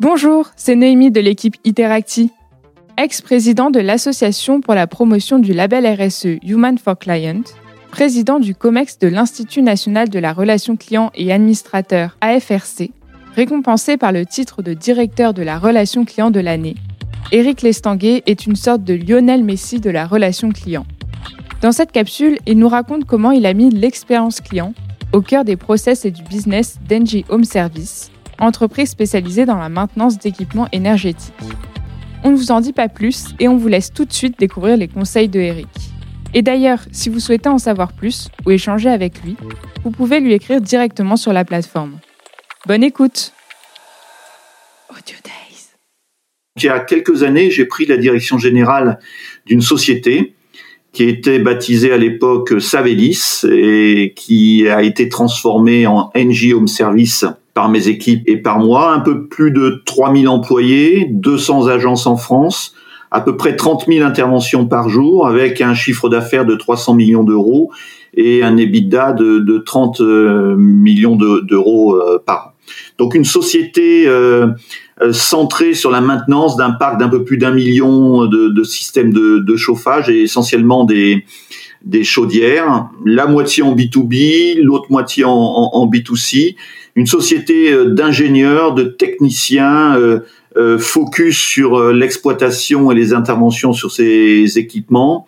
Bonjour, c'est Noémie de l'équipe Interacti. Ex-président de l'Association pour la promotion du label RSE Human for Client, président du COMEX de l'Institut national de la relation client et administrateur AFRC, récompensé par le titre de directeur de la relation client de l'année. Éric Lestanguet est une sorte de Lionel Messi de la relation client. Dans cette capsule, il nous raconte comment il a mis l'expérience client au cœur des process et du business d'Engie Home Service, entreprise spécialisée dans la maintenance d'équipements énergétiques. On ne vous en dit pas plus et on vous laisse tout de suite découvrir les conseils de Eric. Et d'ailleurs, si vous souhaitez en savoir plus ou échanger avec lui, vous pouvez lui écrire directement sur la plateforme. Bonne écoute Audio Days. Il y a quelques années, j'ai pris la direction générale d'une société qui était baptisée à l'époque Savelis et qui a été transformée en NG Home Service par mes équipes et par moi. Un peu plus de 3000 employés, 200 agences en France, à peu près 30 000 interventions par jour avec un chiffre d'affaires de 300 millions d'euros et un EBITDA de, de 30 euh, millions d'euros euh, par an. Donc une société euh, centrée sur la maintenance d'un parc d'un peu plus d'un million de, systèmes de, chauffage et essentiellement des, des chaudières, la moitié en B2B, l'autre moitié en, en, B2C, une société d'ingénieurs, de techniciens, euh, focus sur euh, l'exploitation et les interventions sur ces équipements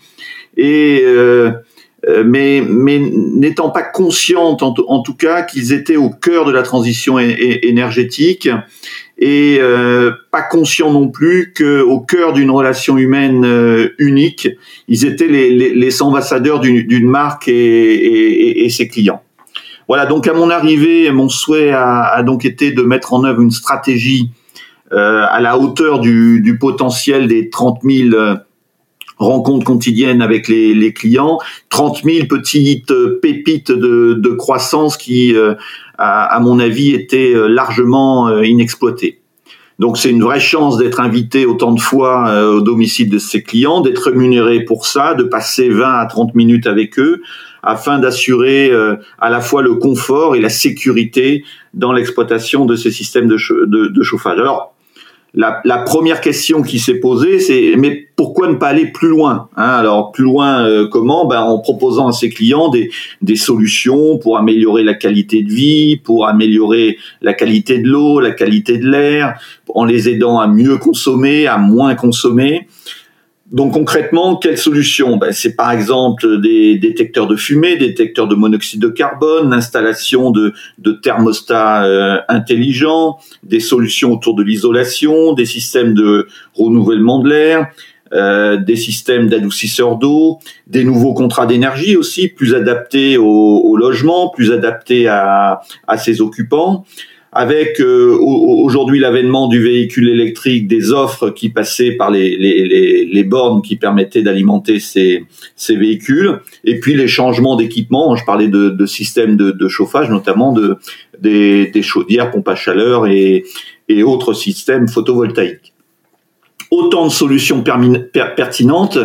et euh, mais, n'étant pas consciente en, tout cas qu'ils étaient au cœur de la transition énergétique et euh, pas conscients non plus qu'au cœur d'une relation humaine unique, ils étaient les ambassadeurs d'une marque et, et, et, ses clients. Voilà, donc à mon arrivée, mon souhait a, donc été de mettre en œuvre une stratégie euh, à la hauteur du, potentiel des 30 000 euh, rencontres quotidiennes avec les, clients, 30 000 petites euh, pépites de, de croissance qui, à, à, mon avis, étaient largement inexploitées. Donc c'est une vraie chance d'être invité autant de fois au domicile de ses clients, d'être rémunéré pour ça, de passer 20 à 30 minutes avec eux, afin d'assurer à la fois le confort et la sécurité dans l'exploitation de ces systèmes de, de, de chauffage. Alors, la, première question qui s'est posée, c'est mais pourquoi ne pas aller plus loin hein? Alors plus loin euh, comment? Ben, En proposant à ses clients des, des, solutions pour améliorer la qualité de vie, pour améliorer la qualité de l'eau, la qualité de l'air, en les aidant à mieux consommer, à moins consommer. Donc concrètement, quelles solutions ben, C'est par exemple des détecteurs de fumée, détecteurs de monoxyde de carbone, l'installation de, de, thermostats euh, intelligents, des solutions autour de l'isolation, des systèmes de renouvellement de l'air, euh, des systèmes d'adoucisseurs d'eau, des nouveaux contrats d'énergie aussi, plus adaptés au, au, logement, plus adaptés à ses occupants avec euh, aujourd'hui l'avènement du véhicule électrique, des offres qui passaient par les, bornes qui permettaient d'alimenter ces, véhicules, et puis les changements d'équipement. Je parlais de, systèmes de, chauffage, notamment de, des, chaudières, pompes à chaleur et autres systèmes photovoltaïques autant de solutions pertinentes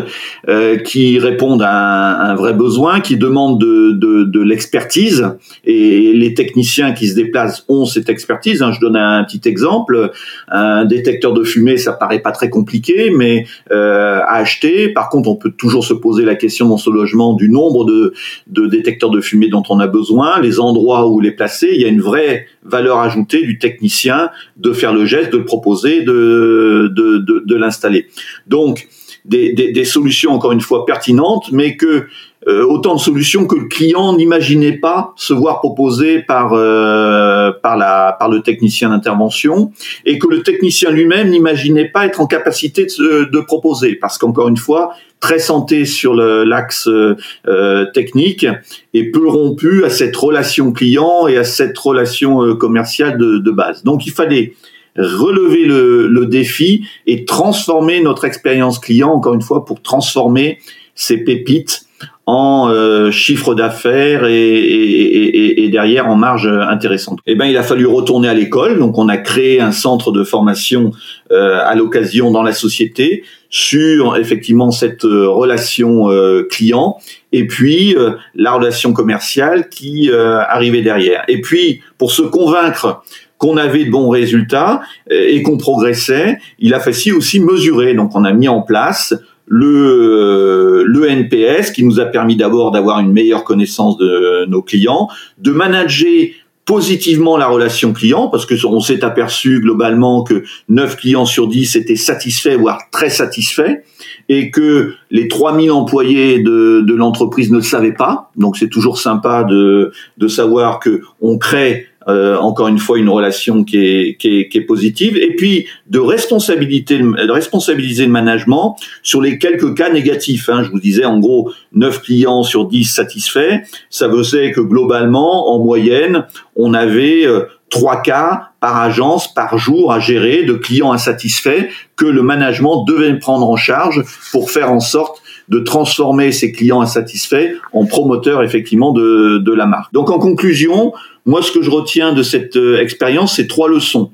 euh, qui répondent à un, un, vrai besoin, qui demandent de, de, de l'expertise. Et les techniciens qui se déplacent ont cette expertise. Hein. Je donne un petit exemple. Un détecteur de fumée, ça paraît pas très compliqué, mais euh, à acheter. Par contre, on peut toujours se poser la question dans ce logement du nombre de, de détecteurs de fumée dont on a besoin, les endroits où les placer. Il y a une vraie valeur ajoutée du technicien de faire le geste, de le proposer, de, de, de, l'installer. Donc, des, des, solutions, encore une fois, pertinentes, mais que autant de solutions que le client n'imaginait pas se voir proposer par, euh, par, la, par le technicien d'intervention, et que le technicien lui-même n'imaginait pas être en capacité de, de proposer, parce qu'encore une fois, très santé sur l'axe euh, technique et peu rompu à cette relation client et à cette relation euh, commerciale de, de base. Donc il fallait relever le, le, défi et transformer notre expérience client, encore une fois, pour transformer ces pépites en euh, chiffre d'affaires et, derrière en marge intéressante. Eh ben, il a fallu retourner à l'école, donc on a créé un centre de formation euh, à l'occasion dans la société sur effectivement cette euh, relation euh, client et puis la relation commerciale qui arrivait derrière. Et puis pour se convaincre qu'on avait de bons résultats et qu'on progressait, il a fallu aussi mesurer. Donc on a mis en place le, le NPS qui nous a permis d'abord d'avoir une meilleure connaissance de nos clients, de manager positivement la relation client parce que on s'est aperçu globalement que 9 clients sur 10 étaient satisfaits voire très satisfaits et que les 3000 employés de, de l'entreprise ne le savaient pas. Donc c'est toujours sympa de, de savoir que on crée euh, encore une fois une relation qui est, positive, et puis de responsabilité, responsabiliser le management sur les quelques cas négatifs. Hein. Je vous disais en gros 9 clients sur 10 satisfaits, ça veut dire que globalement, en moyenne, on avait euh, trois cas par agence par jour à gérer de clients insatisfaits que le management devait prendre en charge pour faire en sorte de transformer ces clients insatisfaits en promoteurs effectivement de, de la marque. Donc en conclusion, moi ce que je retiens de cette euh, expérience, c'est trois leçons.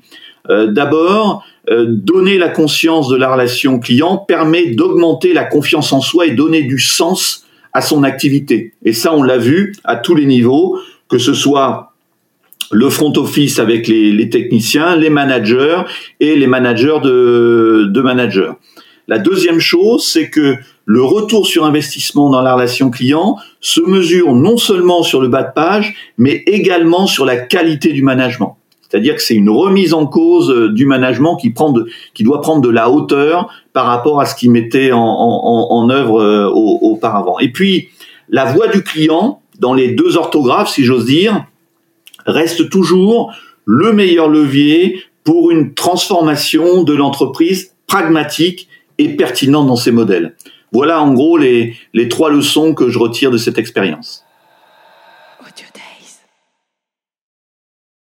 Euh, D'abord, euh, donner la conscience de la relation client permet d'augmenter la confiance en soi et donner du sens à son activité. Et ça, on l'a vu à tous les niveaux, que ce soit le front office avec les, techniciens, les managers et les managers de managers. La deuxième chose, c'est que le retour sur investissement dans la relation client se mesure non seulement sur le bas de page, mais également sur la qualité du management. C'est-à-dire que c'est une remise en cause euh, du management qui, doit prendre de la hauteur par rapport à ce qu'il mettait en œuvre euh, auparavant. Et puis, la voix du client, dans les deux orthographes, si j'ose dire, reste toujours le meilleur levier pour une transformation de l'entreprise pragmatique et pertinente dans ses modèles. Voilà en gros les, les trois leçons que je retire de cette expérience.